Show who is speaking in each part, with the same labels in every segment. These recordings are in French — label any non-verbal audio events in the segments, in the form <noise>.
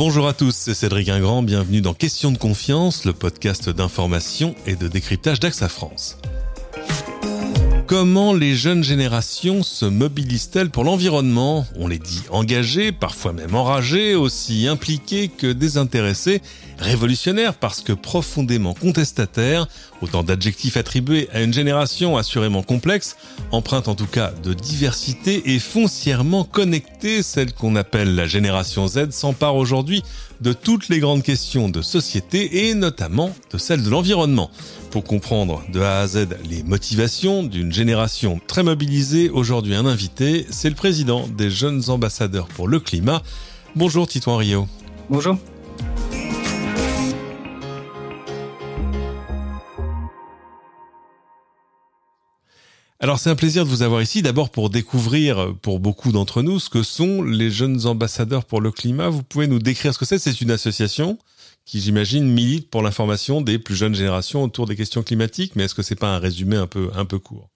Speaker 1: Bonjour à tous, c'est Cédric Ingrand, bienvenue dans Question de confiance, le podcast d'information et de décryptage d'AXA France. Comment les jeunes générations se mobilisent-elles pour l'environnement? On les dit engagés, parfois même enragés, aussi impliqués que désintéressés, révolutionnaires parce que profondément contestataires, autant d'adjectifs attribués à une génération assurément complexe, empreinte en tout cas de diversité et foncièrement connectée, celle qu'on appelle la génération Z s'empare aujourd'hui de toutes les grandes questions de société et notamment de celle de l'environnement. Pour comprendre de A à Z les motivations d'une génération très mobilisée, aujourd'hui un invité, c'est le président des jeunes ambassadeurs pour le climat. Bonjour Tito Rio.
Speaker 2: Bonjour.
Speaker 1: Alors c'est un plaisir de vous avoir ici, d'abord pour découvrir pour beaucoup d'entre nous ce que sont les jeunes ambassadeurs pour le climat. Vous pouvez nous décrire ce que c'est. C'est une association qui j'imagine milite pour l'information des plus jeunes générations autour des questions climatiques, mais est-ce que c'est pas un résumé un peu, un peu court?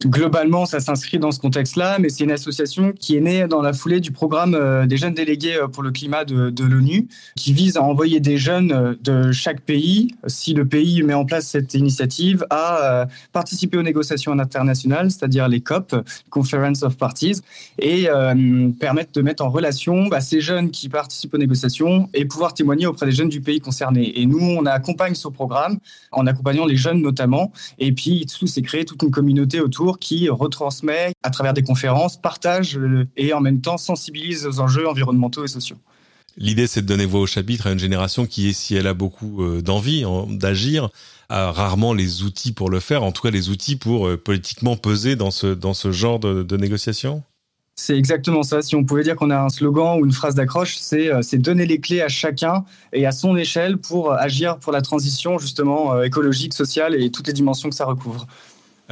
Speaker 2: Globalement, ça s'inscrit dans ce contexte-là, mais c'est une association qui est née dans la foulée du programme euh, des jeunes délégués euh, pour le climat de, l'ONU, qui vise à envoyer des jeunes euh, de chaque pays, si le pays met en place cette initiative, à participer aux négociations internationales, c'est-à-dire les COP, Conference of Parties, et permettre de mettre en relation bah, ces jeunes qui participent aux négociations et pouvoir témoigner auprès des jeunes du pays concerné. Et nous, on accompagne ce programme en accompagnant les jeunes notamment, et puis tout s'est créé toute une communauté autour qui retransmet à travers des conférences, partage euh, et en même temps sensibilise aux enjeux environnementaux et sociaux.
Speaker 1: L'idée, c'est de donner voix au chapitre à une génération qui, si elle a beaucoup euh, d'envie d'agir, a rarement les outils pour le faire, en tout cas les outils pour euh, politiquement peser dans ce, dans ce genre de, de négociation
Speaker 2: c'est exactement ça. Si on pouvait dire qu'on a un slogan ou une phrase d'accroche, c'est donner les clés à chacun et à son échelle pour agir pour la transition justement écologique, sociale et toutes les dimensions que ça recouvre.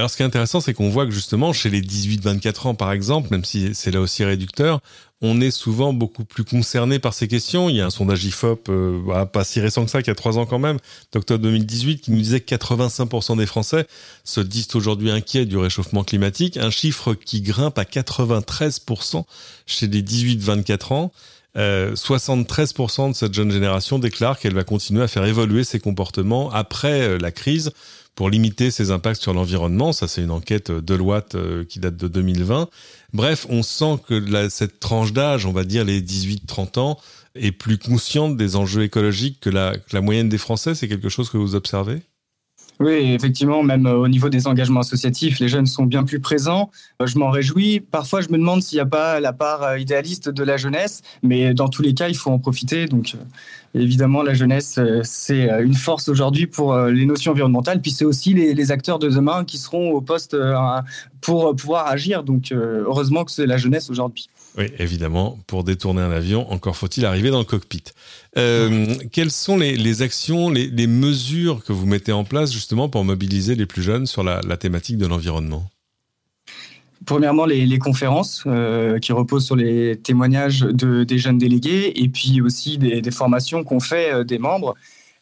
Speaker 1: Alors, ce qui est intéressant, c'est qu'on voit que justement, chez les 18-24 ans, par exemple, même si c'est là aussi réducteur, on est souvent beaucoup plus concerné par ces questions. Il y a un sondage IFOP, euh, pas si récent que ça, qui a trois ans quand même, d'octobre 2018, qui nous disait que 85% des Français se disent aujourd'hui inquiets du réchauffement climatique, un chiffre qui grimpe à 93% chez les 18-24 ans. 73% euh, de cette jeune génération déclare qu'elle va continuer à faire évoluer ses comportements après euh, la crise pour limiter ses impacts sur l'environnement. Ça, c'est une enquête de Deloitte euh, qui date de 2020. Bref, on sent que cette tranche d'âge, on va dire les 18-30 ans, est plus consciente des enjeux écologiques que la moyenne des Français. C'est quelque chose que vous observez?
Speaker 2: Oui, effectivement, même euh, au niveau des engagements associatifs, les jeunes sont bien plus présents. Euh, je m'en réjouis. Parfois, je me demande s'il n'y a pas la part idéaliste de la jeunesse, mais dans tous les cas, il faut en profiter. Donc, évidemment, la jeunesse, euh, c'est euh, une force aujourd'hui pour euh, les notions environnementales. Puis c'est aussi les, acteurs de demain qui seront au poste pour pouvoir agir. Donc, heureusement que c'est la jeunesse aujourd'hui.
Speaker 1: Oui, évidemment, pour détourner un avion, encore faut-il arriver dans le cockpit. quelles sont les, actions, les, mesures que vous mettez en place justement pour mobiliser les plus jeunes sur la thématique de l'environnement?
Speaker 2: Premièrement, les, conférences euh, qui reposent sur les témoignages de, des jeunes délégués et puis aussi des, des formations qu'on fait euh, des membres.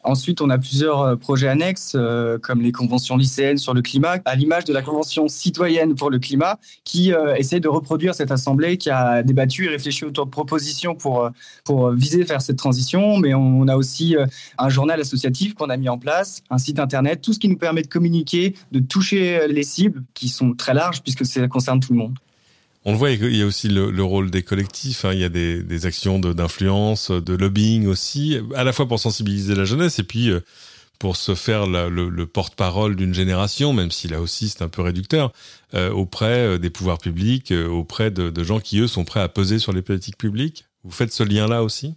Speaker 2: Ensuite, on a plusieurs euh, projets annexes, euh, comme les conventions lycéennes sur le climat, à l'image de la Convention citoyenne pour le climat, qui euh, essaie de reproduire cette assemblée qui a débattu et réfléchi autour de propositions pour, pour viser vers cette transition. Mais on, a aussi un journal associatif qu'on a mis en place, un site internet, tout ce qui nous permet de communiquer, de toucher les cibles qui sont très larges puisque ça concerne tout le monde.
Speaker 1: On le voit, il y a aussi le, rôle des collectifs, hein. il y a des, actions d'influence, de, lobbying aussi, à la fois pour sensibiliser la jeunesse et puis euh, pour se faire le, porte-parole d'une génération, même si là aussi c'est un peu réducteur, euh, auprès euh, des pouvoirs publics, auprès de, gens qui, eux, sont prêts à peser sur les politiques publiques. Vous faites ce lien-là aussi?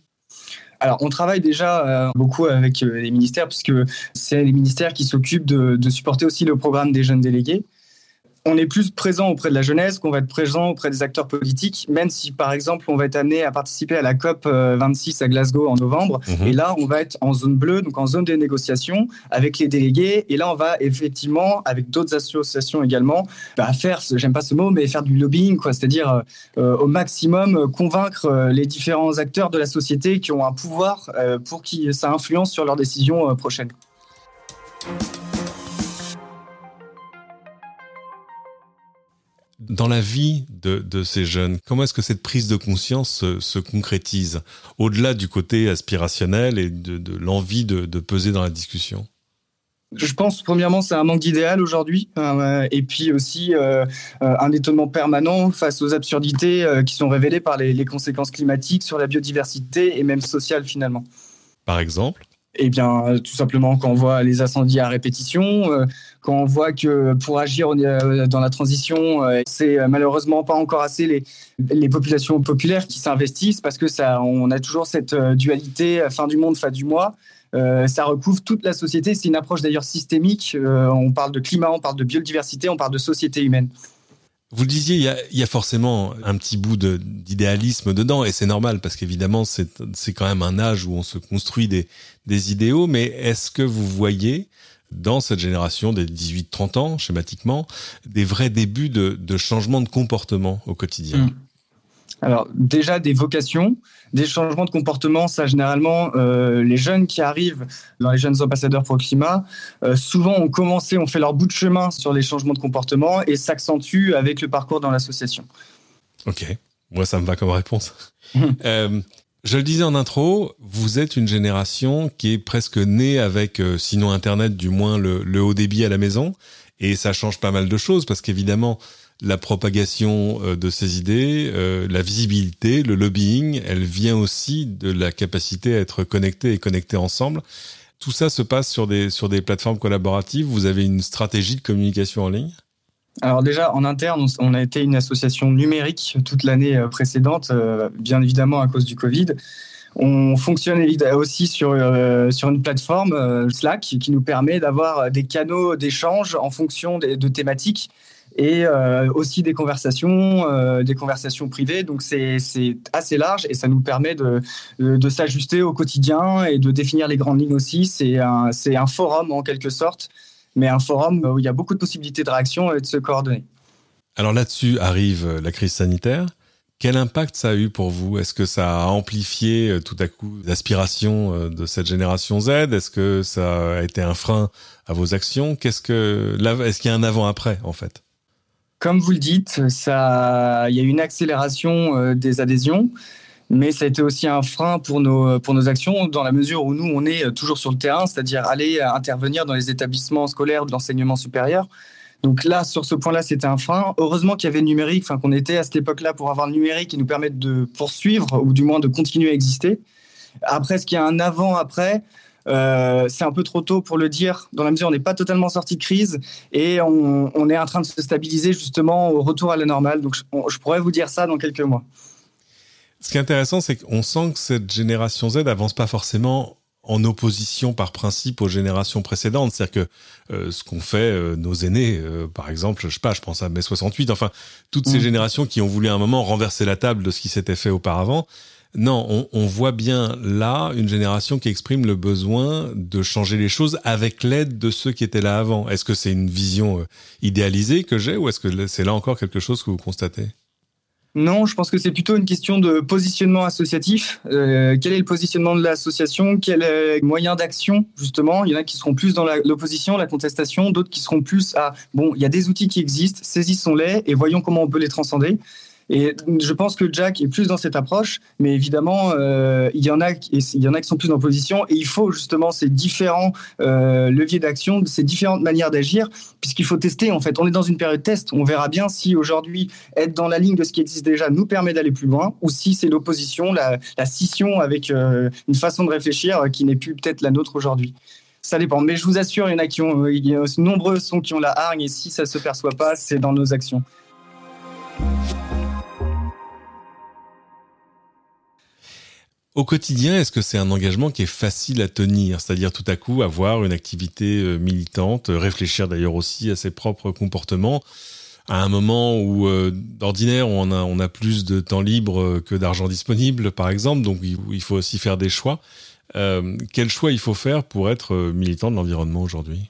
Speaker 2: Alors, on travaille déjà beaucoup avec les ministères, puisque c'est les ministères qui s'occupent de, supporter aussi le programme des jeunes délégués on est plus présent auprès de la jeunesse qu'on va être présent auprès des acteurs politiques, même si par exemple on va être amené à participer à la COP 26 euh, à Glasgow en novembre. Mhm. Et là, on va être en zone bleue, donc en zone de négociation avec les délégués. Et là, on va effectivement, avec d'autres associations également, bah, faire, j'aime pas ce mot, mais faire du lobbying, quoi. C'est-à-dire euh, au maximum convaincre euh, les différents acteurs de la société qui ont un pouvoir pour qui ça influence sur leurs décisions prochaines.
Speaker 1: Dans la vie de, ces jeunes, comment est-ce que cette prise de conscience se, concrétise au-delà du côté aspirationnel et de, l'envie de, peser dans la discussion?
Speaker 2: Je pense, premièrement, c'est un manque d'idéal aujourd'hui, euh, et puis aussi euh, euh, un étonnement permanent face aux absurdités qui sont révélées par les, conséquences climatiques sur la biodiversité et même sociale finalement.
Speaker 1: Par exemple?
Speaker 2: Eh bien, tout simplement, quand on voit les incendies à répétition, quand on voit que pour agir dans la transition, c'est malheureusement pas encore assez les, populations populaires qui s'investissent parce que ça, on a toujours cette dualité fin du monde, fin du mois. Euh, ça recouvre toute la société. C'est une approche d'ailleurs systémique. Euh, on parle de climat, on parle de biodiversité, on parle de société humaine.
Speaker 1: Vous le disiez, il y a, forcément un petit bout d'idéalisme dedans, et c'est normal parce qu'évidemment, c'est quand même un âge où on se construit des, des idéaux. Mais est-ce que vous voyez dans cette génération des 18-30 ans, schématiquement, des vrais débuts de, de changement de comportement au quotidien? Mmh.
Speaker 2: Alors déjà des vocations, des changements de comportement, ça généralement euh, les jeunes qui arrivent dans les jeunes ambassadeurs pour le climat, euh, souvent ont commencé, ont fait leur bout de chemin sur les changements de comportement et s'accentuent avec le parcours dans l'association.
Speaker 1: Ok, moi ça me va comme réponse. <laughs> euh, je le disais en intro, vous êtes une génération qui est presque née avec, sinon Internet, du moins le, le haut débit à la maison. Et ça change pas mal de choses parce qu'évidemment, la propagation euh, de ces idées, euh, la visibilité, le lobbying, elle vient aussi de la capacité à être connecté et connecté ensemble. Tout ça se passe sur des, sur des plateformes collaboratives. Vous avez une stratégie de communication en ligne?
Speaker 2: Alors déjà, en interne, on a été une association numérique toute l'année euh, précédente, bien évidemment à cause du Covid. On fonctionne aussi sur, sur une plateforme Slack qui nous permet d'avoir des canaux d'échange en fonction de thématiques et euh, aussi des conversations, euh, des conversations privées. Donc c'est assez large et ça nous permet de, de, s'ajuster au quotidien et de définir les grandes lignes aussi. C'est un, un forum en quelque sorte, mais un forum où il y a beaucoup de possibilités de réaction et de se coordonner.
Speaker 1: Alors là-dessus arrive la crise sanitaire. Quel impact ça a eu pour vous? Est-ce que ça a amplifié euh, tout à coup l'aspiration de cette génération Z? Est-ce que ça a été un frein à vos actions? Qu'est-ce que est-ce qu'il y a un avant-après en fait?
Speaker 2: Comme vous le dites, ça, il y a eu une accélération euh, des adhésions, mais ça a été aussi un frein pour nos, pour nos actions dans la mesure où nous, on est euh, toujours sur le terrain, c'est-à-dire aller euh, intervenir dans les établissements scolaires de l'enseignement supérieur. Donc là, sur ce point-là, c'était un frein. Heureusement qu'il y avait le numérique, qu'on était à cette époque-là pour avoir le numérique qui nous permette de poursuivre ou du moins de continuer à exister. Après, ce qu'il y a un avant-après? Euh, c'est un peu trop tôt pour le dire, dans la mesure où on n'est pas totalement sorti de crise et on, est en train de se stabiliser justement au retour à la normale. Donc je, pourrais vous dire ça dans quelques mois.
Speaker 1: Ce qui est intéressant, c'est qu'on sent que cette génération Z avance pas forcément en opposition par principe aux générations précédentes. C'est-à-dire que euh, ce qu'ont fait euh, nos aînés, par exemple, je sais pas, je pense à mai 68, enfin, toutes ces mmh. générations qui ont voulu à un moment renverser la table de ce qui s'était fait auparavant, non, on, voit bien là une génération qui exprime le besoin de changer les choses avec l'aide de ceux qui étaient là avant. Est-ce que c'est une vision euh, idéalisée que j'ai ou est-ce que c'est là encore quelque chose que vous constatez?
Speaker 2: Non, je pense que c'est plutôt une question de positionnement associatif. Euh, quel est le positionnement de l'association? Quel est moyen d'action, justement? Il y en a qui seront plus dans l'opposition, la, contestation, d'autres qui seront plus à, bon, il y a des outils qui existent, saisissons-les et voyons comment on peut les transcender. Et je pense que Jack est plus dans cette approche, mais évidemment, euh, il, y en a, il y en a qui sont plus en position, et il faut justement ces différents euh, leviers d'action, ces différentes manières d'agir, puisqu'il faut tester. En fait, on est dans une période test. On verra bien si aujourd'hui être dans la ligne de ce qui existe déjà nous permet d'aller plus loin, ou si c'est l'opposition, la, scission avec euh, une façon de réfléchir qui n'est plus peut-être la nôtre aujourd'hui ça dépend. Mais je vous assure, il y en a qui ont, nombreux sont qui ont la hargne et si ça se perçoit pas, c'est dans nos actions.
Speaker 1: Au quotidien, est-ce que c'est un engagement qui est facile à tenir? C'est-à-dire tout à coup avoir une activité euh, militante, euh, réfléchir d'ailleurs aussi à ses propres comportements? À un moment où euh, d'ordinaire on a, on a plus de temps libre que d'argent disponible par exemple, donc il, faut aussi faire des choix. quel choix il faut faire pour être militant de l'environnement aujourd'hui?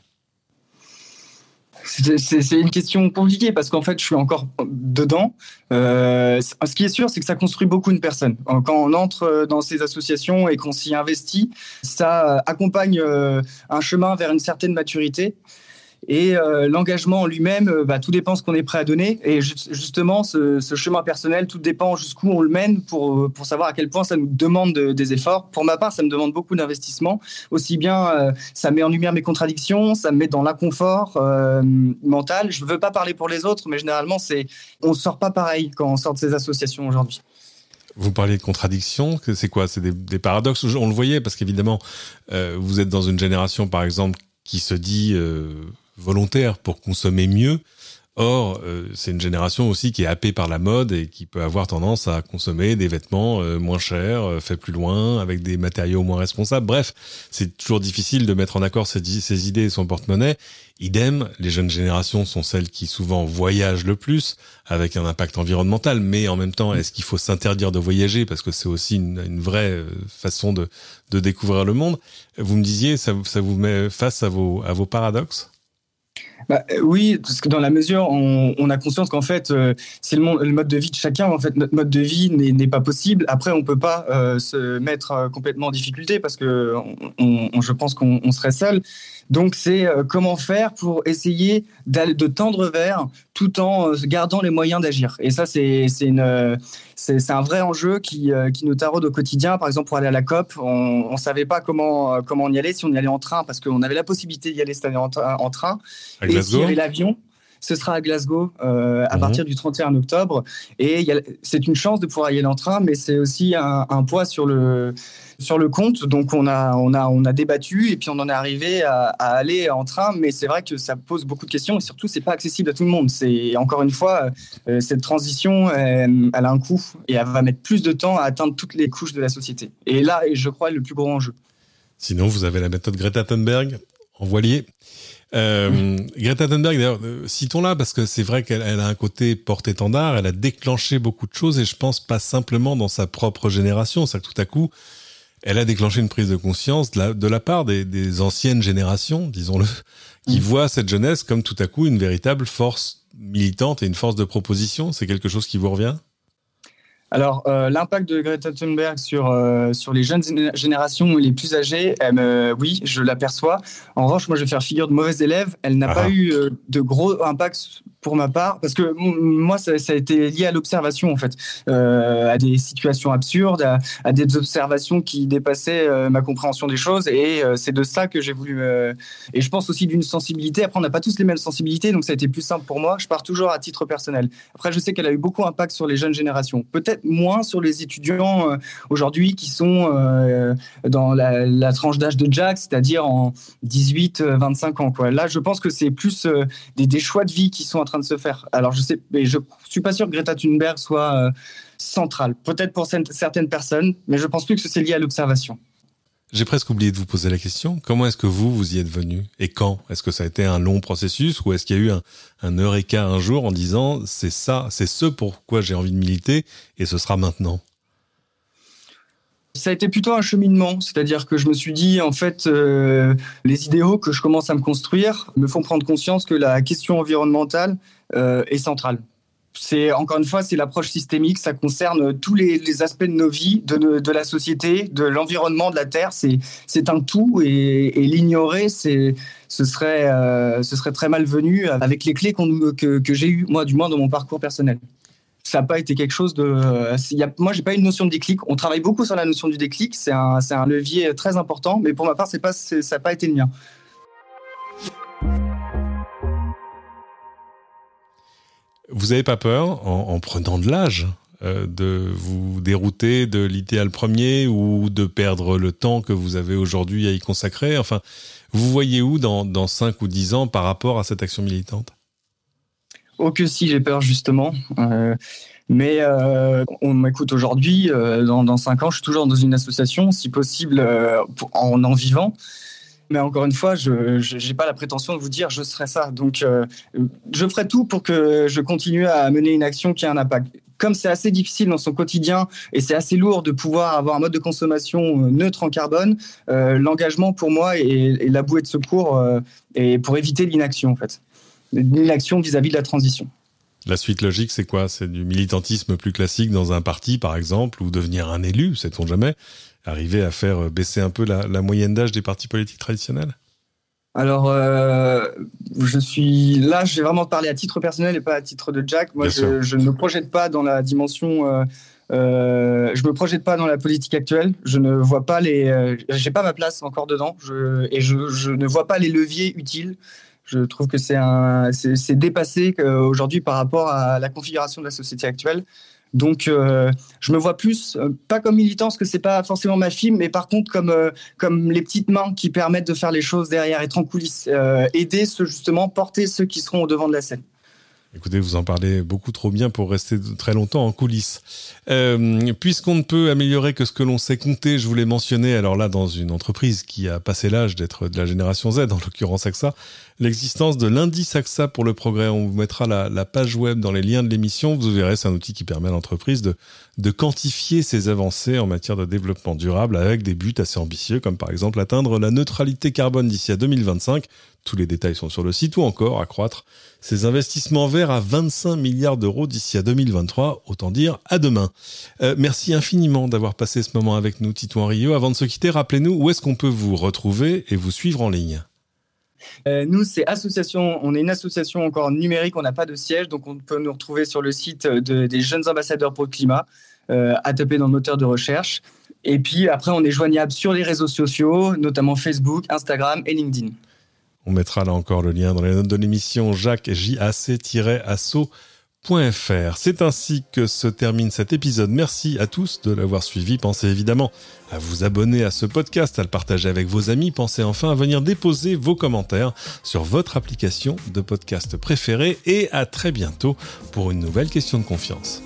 Speaker 2: C'est une question compliquée parce qu'en fait, je suis encore dedans. Euh, ce qui est sûr, c'est que ça construit beaucoup une personne. Quand on entre dans ces associations et qu'on s'y investit, ça accompagne euh, un chemin vers une certaine maturité. Et euh, l'engagement en lui-même, euh, bah, tout dépend ce qu'on est prêt à donner. Et justement, ce, chemin personnel, tout dépend jusqu'où on le mène pour, pour savoir à quel point ça nous demande des efforts. Pour ma part, ça me demande beaucoup d'investissement. Aussi bien, ça met en lumière mes contradictions, ça me met dans l'inconfort mental. Je ne veux pas parler pour les autres, mais généralement, on ne sort pas pareil quand on sort de ces associations aujourd'hui.
Speaker 1: Vous parliez de contradictions, c'est quoi? C'est des, paradoxes? On le voyait parce qu'évidemment, vous êtes dans une génération, par exemple, qui se dit volontaire pour consommer mieux. Or, euh, c'est une génération aussi qui est happée par la mode et qui peut avoir tendance à consommer des vêtements euh, moins chers, euh, faits plus loin, avec des matériaux moins responsables. Bref, c'est toujours difficile de mettre en accord ses, idées et son porte-monnaie. Idem, les jeunes générations sont celles qui souvent voyagent le plus, avec un impact environnemental. Mais en même temps, est-ce qu'il faut s'interdire de voyager? Parce que c'est aussi une, vraie façon de, de découvrir le monde Vous me disiez, ça, ça vous met face à vos, à vos paradoxes?
Speaker 2: Bah, euh, oui, parce que dans la mesure, on, on a conscience qu'en fait, euh, c'est le, mode de vie de chacun. En fait, notre mode de vie n'est pas possible. Après, on peut pas euh, se mettre complètement en difficulté parce que je pense qu'on serait seul. Donc, c'est comment faire pour essayer de tendre vers tout en gardant les moyens d'agir. Et ça, c'est un vrai enjeu qui, euh, qui, nous taraude au quotidien. Par exemple, pour aller à la COP, on ne savait pas comment, euh, comment on y allait, si on y allait en train, parce qu'on avait la possibilité d'y aller cette année en, train.
Speaker 1: et s'il y
Speaker 2: avait l'avion, ce sera à Glasgow euh, à mhm. partir du 31 octobre. Et c'est une chance de pouvoir y aller en train, mais c'est aussi un, un, poids sur le, sur le compte. Donc on a, on a, on a débattu et puis on en est arrivé à, aller en train. Mais c'est vrai que ça pose beaucoup de questions et surtout c'est pas accessible à tout le monde. C'est encore une fois euh, cette transition, elle, a un coût et elle va mettre plus de temps à atteindre toutes les couches de la société. Et là, je crois, le plus gros enjeu.
Speaker 1: Sinon, vous avez la méthode Greta Thunberg en voilier. Euh, Greta Thunberg, d'ailleurs, euh, citons-la parce que c'est vrai qu'elle a un côté porte-étendard, elle a déclenché beaucoup de choses et je pense pas simplement dans sa propre génération, c'est que tout à coup, elle a déclenché une prise de conscience de la, part des, anciennes générations, disons-le, qui mm. voient cette jeunesse comme tout à coup une véritable force militante et une force de proposition. C'est quelque chose qui vous revient?
Speaker 2: Alors, euh, l'impact de Greta Thunberg sur, euh, sur les jeunes générations et les plus âgées, oui, je l'aperçois. En revanche, moi, je vais faire figure de mauvaise élève. Elle n'a pas ah. eu euh, de gros impact pour ma part, parce que moi, ça, a été lié à l'observation, en fait, à des situations absurdes, à, des observations qui dépassaient ma compréhension des choses. Et c'est de ça que j'ai voulu. et je pense aussi d'une sensibilité. Après, on n'a pas tous les mêmes sensibilités, donc ça a été plus simple pour moi. Je pars toujours à titre personnel. Après, je sais qu'elle a eu beaucoup d'impact sur les jeunes générations. Peut-être moins sur les étudiants euh, aujourd'hui qui sont euh, dans la, tranche d'âge de Jack, c'est-à-dire en 18-25 ans. Quoi. Là, je pense que c'est plus euh, des, choix de vie qui sont train de se faire. Alors, je sais, mais je suis pas sûr que Greta Thunberg soit centrale. Peut-être pour certaines personnes, mais je pense plus que c'est lié à l'observation.
Speaker 1: J'ai presque oublié de vous poser la question. Comment est-ce que vous, vous y êtes venu? Et quand? Est-ce que ça a été un long processus ou est-ce qu'il y a eu un, un eureka un jour en disant c'est ça, c'est ce pourquoi j'ai envie de militer et ce sera maintenant?
Speaker 2: Ça a été plutôt un cheminement, c'est-à-dire que je me suis dit, en fait, euh, les idéaux que je commence à me construire me font prendre conscience que la question environnementale euh, est centrale c'est encore une fois, c'est l'approche systémique. Ça concerne tous les, aspects de nos vies, de, la société, de l'environnement, de la terre. C'est un tout et, l'ignorer, ce serait euh, ce serait très malvenu avec les clés que, que j'ai eues moi, du moins dans mon parcours personnel. Ça n'a pas été quelque chose de. Euh, y a, moi, j'ai pas une notion de déclic. On travaille beaucoup sur la notion du déclic. C'est un, levier très important, mais pour ma part, ça n'a pas été le mien.
Speaker 1: Vous n'avez pas peur, en, prenant de l'âge, euh, de vous dérouter de l'idéal premier ou de perdre le temps que vous avez aujourd'hui à y consacrer? Enfin, vous voyez où dans, dans 5 ou 10 ans par rapport à cette action militante?
Speaker 2: Oh que si, j'ai peur justement. Euh, mais euh, on m'écoute aujourd'hui, dans, dans 5 ans, je suis toujours dans une association, si possible en en vivant. Mais encore une fois, je n'ai pas la prétention de vous dire je serai ça. Donc, euh, je ferai tout pour que je continue à mener une action qui a un impact. Comme c'est assez difficile dans son quotidien et c'est assez lourd de pouvoir avoir un mode de consommation euh, neutre en carbone, euh, l'engagement pour moi est, la bouée de secours et pour éviter l'inaction en fait, l'inaction vis-à-vis de la transition.
Speaker 1: La suite logique, c'est quoi? C'est du militantisme plus classique dans un parti, par exemple, ou devenir un élu, sait-on jamais? Arriver à faire baisser un peu la, moyenne d'âge des partis politiques traditionnels?
Speaker 2: Alors, euh, je suis là, je vais vraiment parler à titre personnel et pas à titre de Jack. Moi, je, ne me projette pas dans la dimension. Euh, euh, je me projette pas dans la politique actuelle. Je ne vois pas les. Euh, j'ai pas ma place encore dedans. Je, et je, je, ne vois pas les leviers utiles. Je trouve que c'est dépassé aujourd'hui par rapport à la configuration de la société actuelle. Donc, euh, je me vois plus, euh, pas comme militant, parce que c'est pas forcément ma fille, mais par contre comme, euh, comme les petites mains qui permettent de faire les choses derrière, être en coulisses, aider ceux, justement, porter ceux qui seront au devant de la scène.
Speaker 1: Écoutez, vous en parlez beaucoup trop bien pour rester très longtemps en coulisses. Euh, Puisqu'on ne peut améliorer que ce que l'on sait compter, je voulais mentionner, alors là, dans une entreprise qui a passé l'âge d'être de la génération Z, en l'occurrence AXA, l'existence de l'indice AXA pour le progrès. On vous mettra la, page web dans les liens de l'émission. Vous verrez, c'est un outil qui permet à l'entreprise de quantifier ses avancées en matière de développement durable avec des buts assez ambitieux, comme par exemple atteindre la neutralité carbone d'ici à 2025 tous les détails sont sur le site ou encore accroître ses investissements verts à 25 milliards d'euros d'ici à 2023, autant dire à demain. Euh, merci infiniment d'avoir passé ce moment avec nous, Tito Rio. Avant de se quitter, rappelez-nous où est-ce qu'on peut vous retrouver et vous suivre en ligne.
Speaker 2: Euh, nous, c'est association. On est une association encore numérique. On n'a pas de siège, donc on peut nous retrouver sur le site des jeunes ambassadeurs pour le climat, euh, à taper dans le moteur de recherche. Et puis après, on est joignable sur les réseaux sociaux, notamment Facebook, Instagram et LinkedIn.
Speaker 1: On mettra là encore le lien dans les notes de l'émission jacques asso.fr. C'est ainsi que se termine cet épisode. Merci à tous de l'avoir suivi. Pensez évidemment à vous abonner à ce podcast, à le partager avec vos amis. Pensez enfin à venir déposer vos commentaires sur votre application de podcast préférée et à très bientôt pour une nouvelle question de confiance.